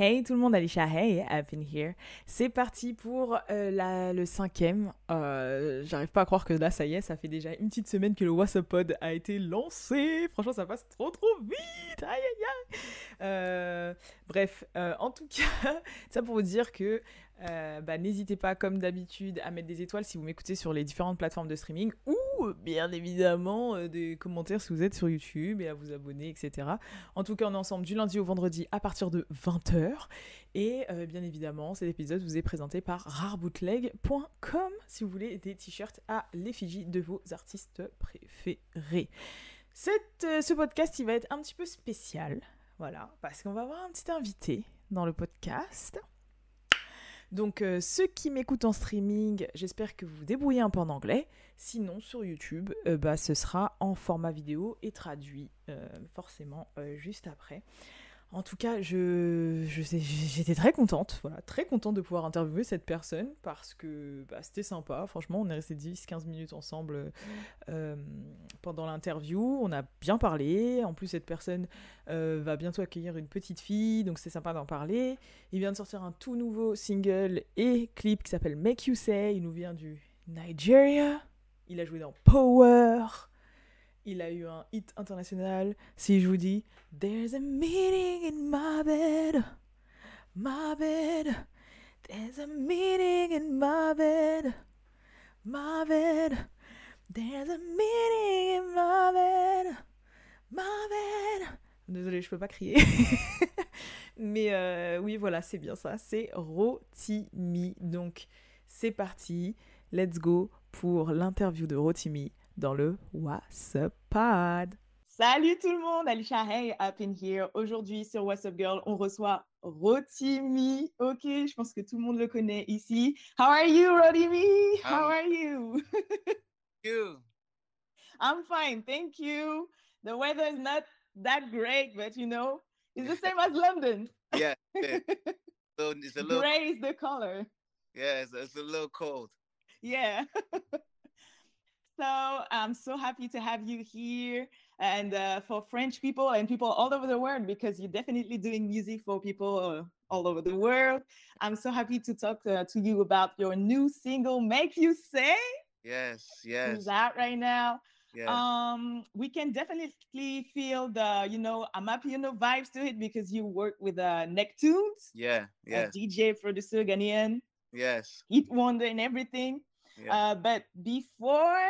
Hey tout le monde, Alicia, hey, I've been here. C'est parti pour euh, la- le cinquième. Euh, J'arrive pas à croire que là, ça y est, ça fait déjà une petite semaine que le WhatsApp Pod a été lancé. Franchement, ça passe trop trop vite. Aïe aïe aïe. Euh, bref, en tout cas, ça pour vous dire que bah, n'hésitez pas, comme d'habitude, à mettre des étoiles si vous m'écoutez sur les différentes plateformes de streaming ou bien évidemment euh, des commentaires si vous êtes sur YouTube et à vous abonner, etc. En tout cas, on est ensemble du lundi au vendredi à partir de 20h. Et euh, bien évidemment, cet épisode vous est présenté par rarebootleg.com si vous voulez des t-shirts à l'effigie de vos artistes préférés. Cette, euh, ce podcast, il va être un petit peu spécial. Voilà, parce qu'on va avoir un petit invité dans le podcast. Donc, euh, ceux qui m'écoutent en streaming, j'espère que vous débrouillez un peu en anglais. Sinon, sur YouTube, euh, bah, ce sera en format vidéo et traduit euh, forcément juste après. En tout cas, je, j'étais très contente, voilà, très de pouvoir interviewer cette personne parce que bah, c'était sympa. Franchement, on est resté 10-15 minutes ensemble euh, pendant l'interview. On a bien parlé. En plus, cette personne euh, va bientôt accueillir une petite fille, donc c'est sympa d'en parler. Il vient de sortir un tout nouveau single et clip qui s'appelle Make You Say. Il nous vient du Nigeria. Il a joué dans Power. Il a eu un hit international. Si je vous dis There's a meeting in my bed, my bed. There's a meeting in my bed, my bed. There's a meeting in my bed, my bed. Désolée, je peux pas crier. Mais euh, oui, voilà, c'est bien ça. C'est Rotimi. Donc, c'est parti. Let's go pour l'interview de Rotimi dans le WhatsApp Pod. Salut tout le monde, Alicia Hey, up in here. Aujourd'hui sur WhatsApp Girl, on reçoit Rotimi. Ok, je pense que tout le monde le connaît ici. How are you, Rotimi? How Um, are you? you. I'm fine, thank you. The weather is not that great, but you know, it's the same as London. Yeah, yeah. So it's a little Gray is the color. yeah, it's, it's a little cold. Yeah. so I'm so happy to have you here and uh, for French people and people all over the world because you're definitely doing music for people uh, all over the world. I'm so happy to talk uh, to you about your new single, Make You Say, Yes, yes, who's out right now. yeah. Um, we can definitely feel the, you know, Amapiano vibes to it because you work with uh, Nektunez, yeah, yes, DJ, producer, Ghanaian, yes. Hit Wonder, and everything. Yeah. Uh, but before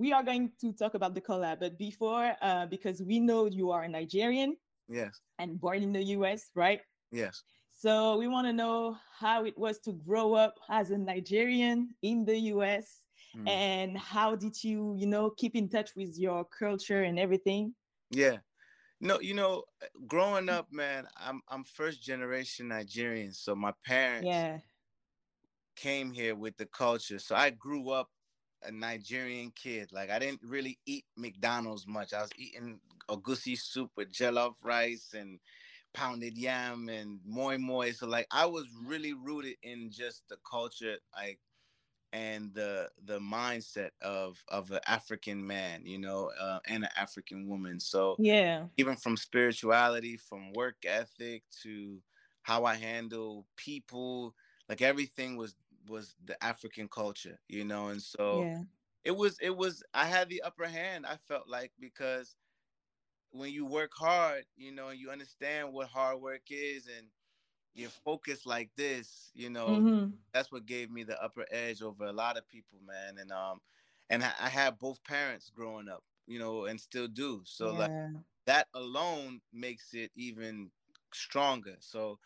we are going to talk about the collab, but before, uh, because we know you are a Nigerian yes, and born in the US, right? yes. So we want to know how it was to grow up as a Nigerian in the US Mm. and how did you, you know, keep in touch with your culture and everything? Yeah. No, you know, growing up, man, I'm I'm first generation Nigerian. So my parents Yeah. came here with the culture. So I grew up a Nigerian kid. Like I didn't really eat McDonald's much. I was eating egusi soup with jollof rice and pounded yam and moi moi. So like I was really rooted in just the culture, like and the the mindset of of an African man, you know, uh, and an African woman. So Yeah. even from spirituality, from work ethic to how I handle people, like everything was was the African culture, you know, and so Yeah. it was it was I had the upper hand. I felt like because when you work hard, you know, you understand what hard work is, and you're focused like this, you know, Mhm. that's what gave me the upper edge over a lot of people, man. And um, and I, I had both parents growing up, you know, and still do. So like that alone makes it even stronger. So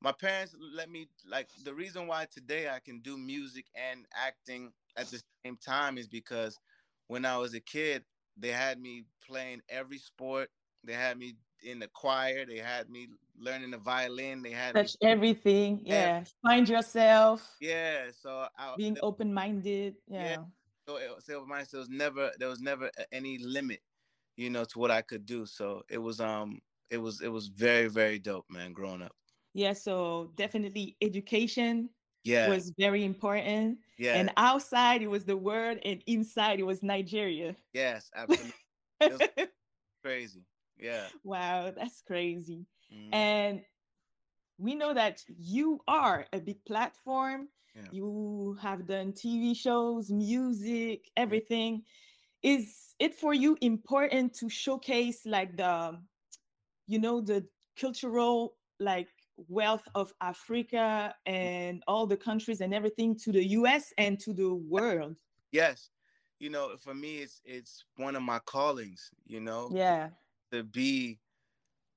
my parents let me like the reason why today I can do music and acting at the same time is because when I was a kid, they had me playing every sport. They had me in the choir. They had me learning the violin. They had me, everything. Yeah. Yeah. Find yourself. yeah. So I Being there- open minded. Yeah. Yeah. so it, so there was never there was never any limit, you know, to what I could do. So it was um it was it was very very dope, man. Growing up. Yeah. So definitely education yeah was very important. yeah And outside it was the world, and inside it was Nigeria. yes absolutely crazy yeah wow, that's crazy. Mhm. And we know that you are a big platform. Yeah. You have done TV shows, music, everything. Is it for you important to showcase like the, you know, the cultural like wealth of Africa and all the countries and everything to the US and to the world? yes you know for me it's it's one of my callings you know Yeah. to be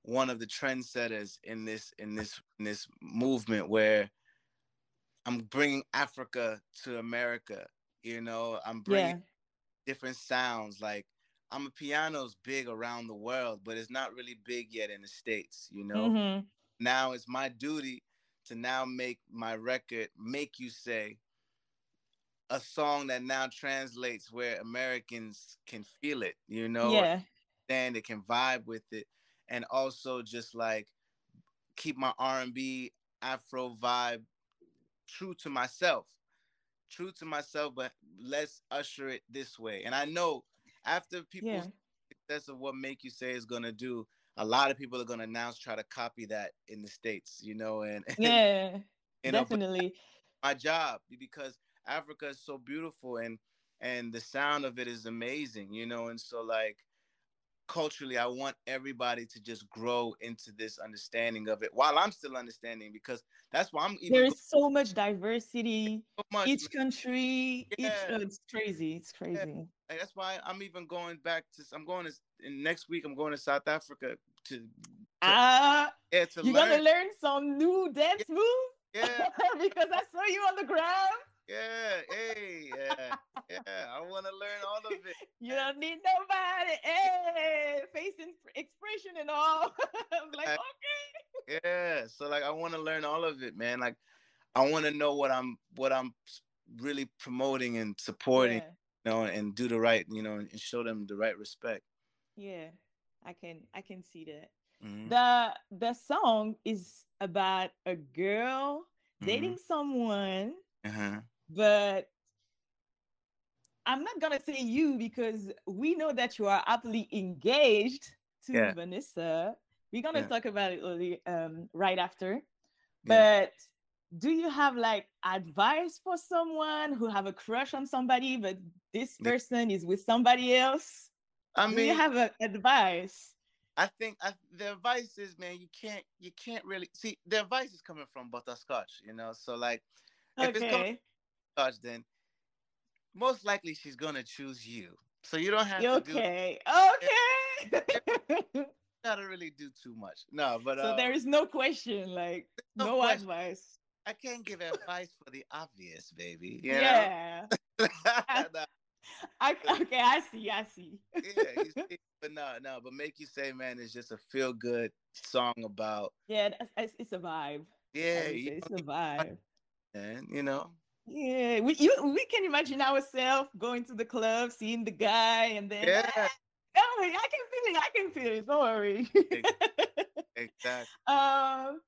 one of the trendsetters in this in this in this movement where I'm bringing Africa to America. You know, I'm bringing Yeah. different sounds. Like Amapiano's big around the world, but it's not really big yet in the states. You know, Mhm. Now it's my duty to now make my record make you say a song that now translates where Americans can feel it. You know, Yeah. understand it, can vibe with it, and also just like keep my R and B Afro vibe true to myself, true to myself. But let's usher it this way. And I know after people's Yeah. success of what Make You Say is gonna do, a lot of people are gonna now try to copy that in the states. You know, and Yeah. you know, Definitely. my job because Africa is so beautiful and and the sound of it is amazing, you know, and so like culturally I want everybody to just grow into this understanding of it while I'm still understanding because that's why I'm even There so much diversity. so much Each country, each Yeah. oh, it's crazy. It's crazy. Like, that's why I'm even going back to I'm going to in next week I'm going to South Africa to Ah, yeah to you're learn gonna learn some new dance moves yeah because I saw you on the ground. yeah hey yeah yeah I want to learn all of it You don't need nobody. Hey, face expression and all. I was like, Right. okay. yeah so like i want to learn all of it man like i want to know what i'm what i'm really promoting and supporting Yeah, know and do the right you know and show them the right respect yeah, I can I can see that. Mhm, The the song is about a girl mhm, dating someone, uh-huh. but I'm not gonna say you because we know that you are happily engaged to Yeah. Vanessa. We're gonna Yeah. talk about it um, right after. But do you have like advice for someone who have a crush on somebody, but this person is with somebody else? i mean do you have a advice? i think I, the advice is man you can't you can't really see the advice is coming from butterscotch you know so like if it's coming Okay. from butterscotch then most likely she's gonna choose you so you don't have You to do Okay. Okay. gotta really do too much no but so uh, there is no question, like no no advice. I can't give advice for the obvious, baby. Yeah. I, okay, I see. I see. yeah, see, but no, no, but make you say, man, it's just a feel good song about yeah, it's, it's a vibe. Yeah, you it's know, a vibe. man, you know, Yeah, we you, we can imagine ourselves going to the club, seeing the guy, and then Yeah. oh, I can feel it. I can feel it. Don't worry. exactly. um,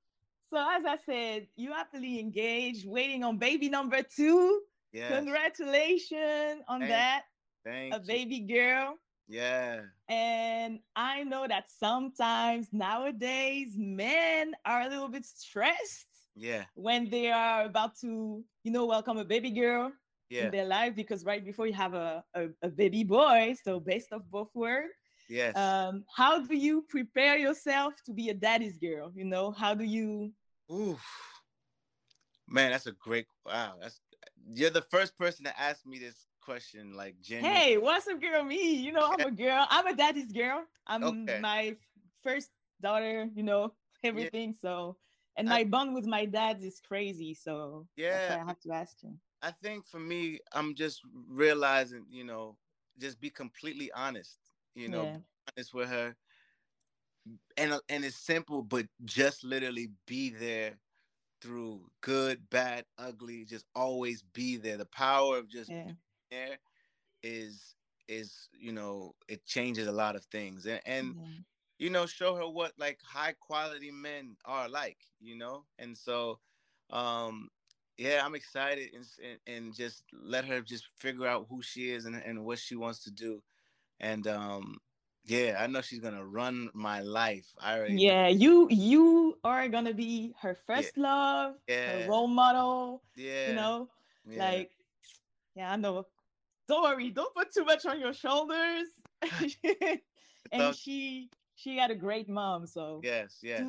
so as I said, you happily engaged, waiting on baby number two. Yeah, Congratulations on Thank- that, thank a you. baby girl. Yeah, And I know that sometimes nowadays men are a little bit stressed yeah, when they are about to, you know, welcome a baby girl yeah, in their life because right before you have a, a, a baby boy, so best of both worlds. yes. Um, how do you prepare yourself to be a daddy's girl? You know, how do you? Oof, man, that's a great. Wow, that's you're the first person to ask me this question. Like, genuine. Hey, what's up, girl? Me, you know, I'm a girl. I'm a daddy's girl. I'm Okay. my first daughter. You know, everything. So, and I- my bond with my dad is crazy. So Yeah, I have to ask you. I think for me, I'm just realizing, you know, just be completely honest. You know, yeah, honest with her and and it's simple but just literally be there through good bad ugly just always be there the power of just yeah, being there is is you know it changes a lot of things and and yeah. you know show her what like high quality men are like you know and so um yeah, I'm excited and, and, and just let her just figure out who she is and, and what she wants to do. And um, yeah, I know she's gonna run my life. I already yeah, you you are gonna be her first yeah. love, yeah. her role model. Yeah, you know, yeah. like yeah, I know. Don't worry, don't put too much on your shoulders. and she she had a great mom, so yes, yes,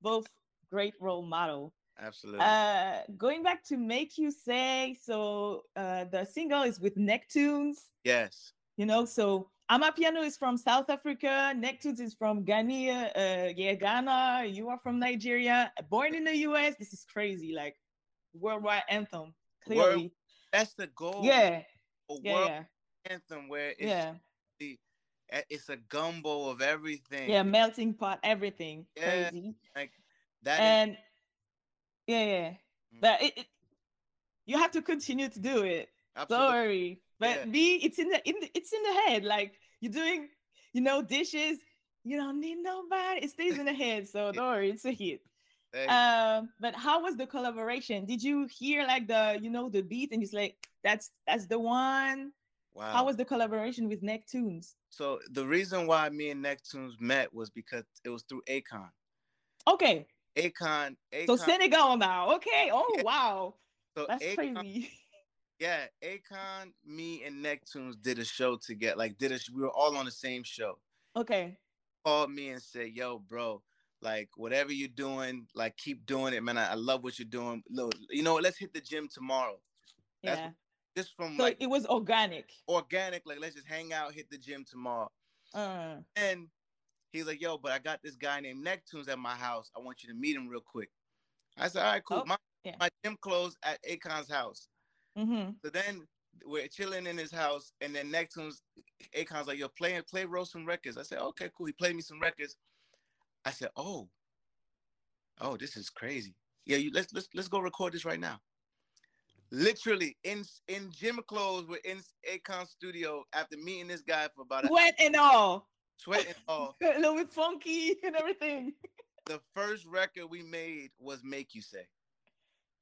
both great role model. Absolutely. Uh, going back to make you say, so uh, the single is with Nektunez. Yes. You know, so Amapiano is from South Africa. Nektunez is from Ghana. Uh, yeah, Ghana. You are from Nigeria. Born in the U.S. This is crazy. Like worldwide anthem. Clearly, World, that's the goal. Yeah. A yeah, yeah. anthem where it's yeah. The, it's a gumbo of everything. Yeah, melting pot, everything. Yeah, crazy. Like that. And is- yeah, yeah. Mm-hmm. But it, it, you have to continue to do it. Absolutely. Don't worry. But yeah. B, it's in the in the, it's in the head. Like you're doing, you know, dishes. You don't need nobody. It stays in the head. So don't worry, it's a hit. Um, but how was the collaboration? Did you hear like the you know the beat and it's like that's that's the one? Wow. How was the collaboration with Nektunez? So the reason why me and Nektunez met was because it was through Akon. Okay. Akon. Akon. So Senegal now. Okay. Oh yeah. wow. So that's Akon, crazy. Yeah, Akon, me, and Nektunez did a show together. Like, did a we were all on the same show. Okay. Called me and said, "Yo, bro, like whatever you're doing, like keep doing it, man. I, I love what you're doing. Look, you know, let's hit the gym tomorrow. That's yeah. Just from so like it was organic. Organic, like let's just hang out, hit the gym tomorrow. Uh. And he's like, "Yo, but I got this guy named Nektunez at my house. I want you to meet him real quick." I said, "All right, cool. Oh, my yeah. my gym closed at Akon's house." Mm-hmm. So then we're chilling in his house, and then next Nektunez, Akon's like, "Yo, play play roll some records." I said, "Okay, cool." He played me some records. I said, "Oh, oh, this is crazy. Yeah, you let's let's let's go record this right now." Literally in in gym clothes, we're in Akon studio after meeting this guy for about a sweat and all, sweat and all, a little bit funky and everything. The first record we made was "Make You Say."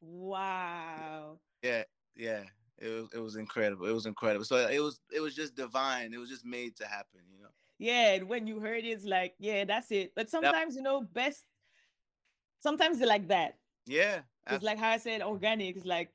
Wow. Yeah, yeah. It was it was incredible. It was incredible. So it was it was just divine. It was just made to happen, you know. Yeah, and when you heard it, it's like, yeah, that's it. But sometimes, you know, best sometimes they're like that. Yeah. It's like how I said organic. It's like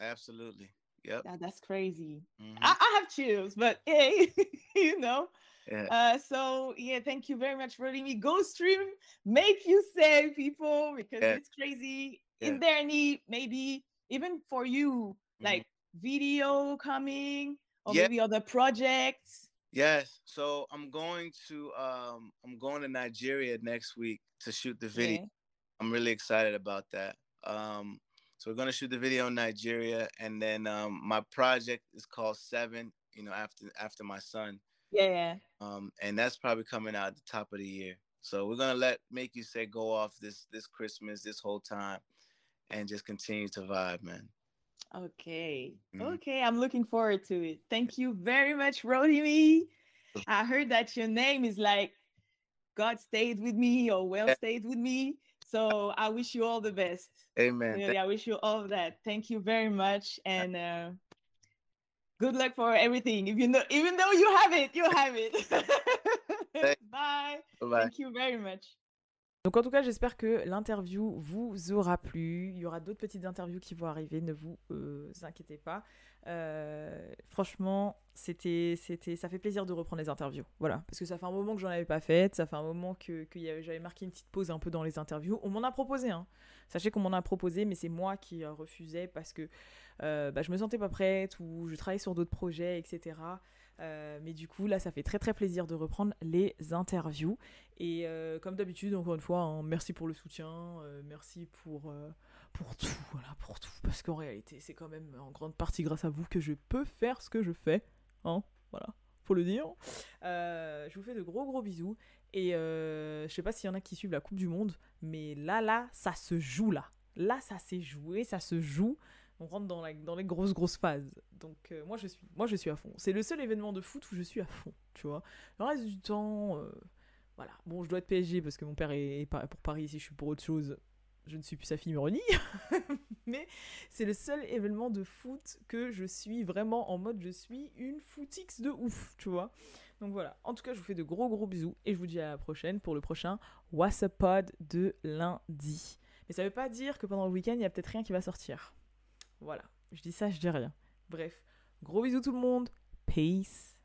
absolutely. Yep. That, that's crazy. Mm-hmm. I, I, have chills, but hey, you know. Yeah. Uh, so yeah, thank you very much for letting me go stream. Make you say people because yeah. it's crazy. Yeah. Is there any maybe even for you. Like video coming or yeah. maybe other projects? Yes. So I'm going to um I'm going to Nigeria next week to shoot the video. I'm really excited about that. Um, so we're gonna shoot the video in Nigeria, and then um, my project is called Seven. You know, after after my son. Yeah, yeah. Um, and that's probably coming out at the top of the year. So we're gonna let make you say go off this this Christmas, this whole time, and just continue to vibe, man. Okay. Mm-hmm. Okay. I'm looking forward to it. Thank you very much, Rotimi. I heard that your name is like God stayed with me or well stayed with me. So I wish you all the best. Amen. Really, I wish you all of that. Thank you very much. And uh, good luck for everything. If you know, even though you have it, you have it. Bye. Bye. Thank you very much. Donc en tout cas, j'espère que l'interview vous aura plu. Il y aura d'autres petites interviews qui vont arriver, ne vous euh, inquiétez pas. Euh, franchement, c'était, c'était, ça fait plaisir de reprendre les interviews. Voilà, parce que ça fait un moment que j'en avais pas fait, ça fait un moment que, j'avais marqué une petite pause un peu dans les interviews. On m'en a proposé, hein. Sachez qu'on m'en a proposé, mais c'est moi qui refusais parce que euh, bah, je me sentais pas prête ou je travaillais sur d'autres projets, etc. Euh, mais du coup, là, ça fait très très plaisir de reprendre les interviews. Et euh, comme d'habitude, encore une fois, hein, merci pour le soutien, euh, merci pour, pour tout, voilà, pour tout. Parce qu'en réalité, c'est quand même en grande partie grâce à vous que je peux faire ce que je fais. Hein, voilà, faut le dire. je vous fais de gros gros bisous. Et je sais pas s'il y en a qui suivent la Coupe du Monde, mais là, là, ça se joue là. Là, ça s'est joué, ça se joue on rentre dans, les grosses grosses phases. Donc euh, moi je suis moi je suis à fond. C'est le seul événement de foot où je suis à fond, tu vois. Le reste du temps, euh, voilà. Bon, je dois être PSG parce que mon père est, pour Paris, si je suis pour autre chose, je ne suis plus sa fille Moroni, mais c'est le seul événement de foot que je suis vraiment en mode je suis une footix de ouf, tu vois. Donc voilà, en tout cas, je vous fais de gros gros bisous et je vous dis à la prochaine pour le prochain What's Up Pod de lundi. Mais ça veut pas dire que pendant le week-end, il y a peut-être rien qui va sortir. Voilà, je dis ça, je dis rien. Bref, gros bisous tout le monde. Peace.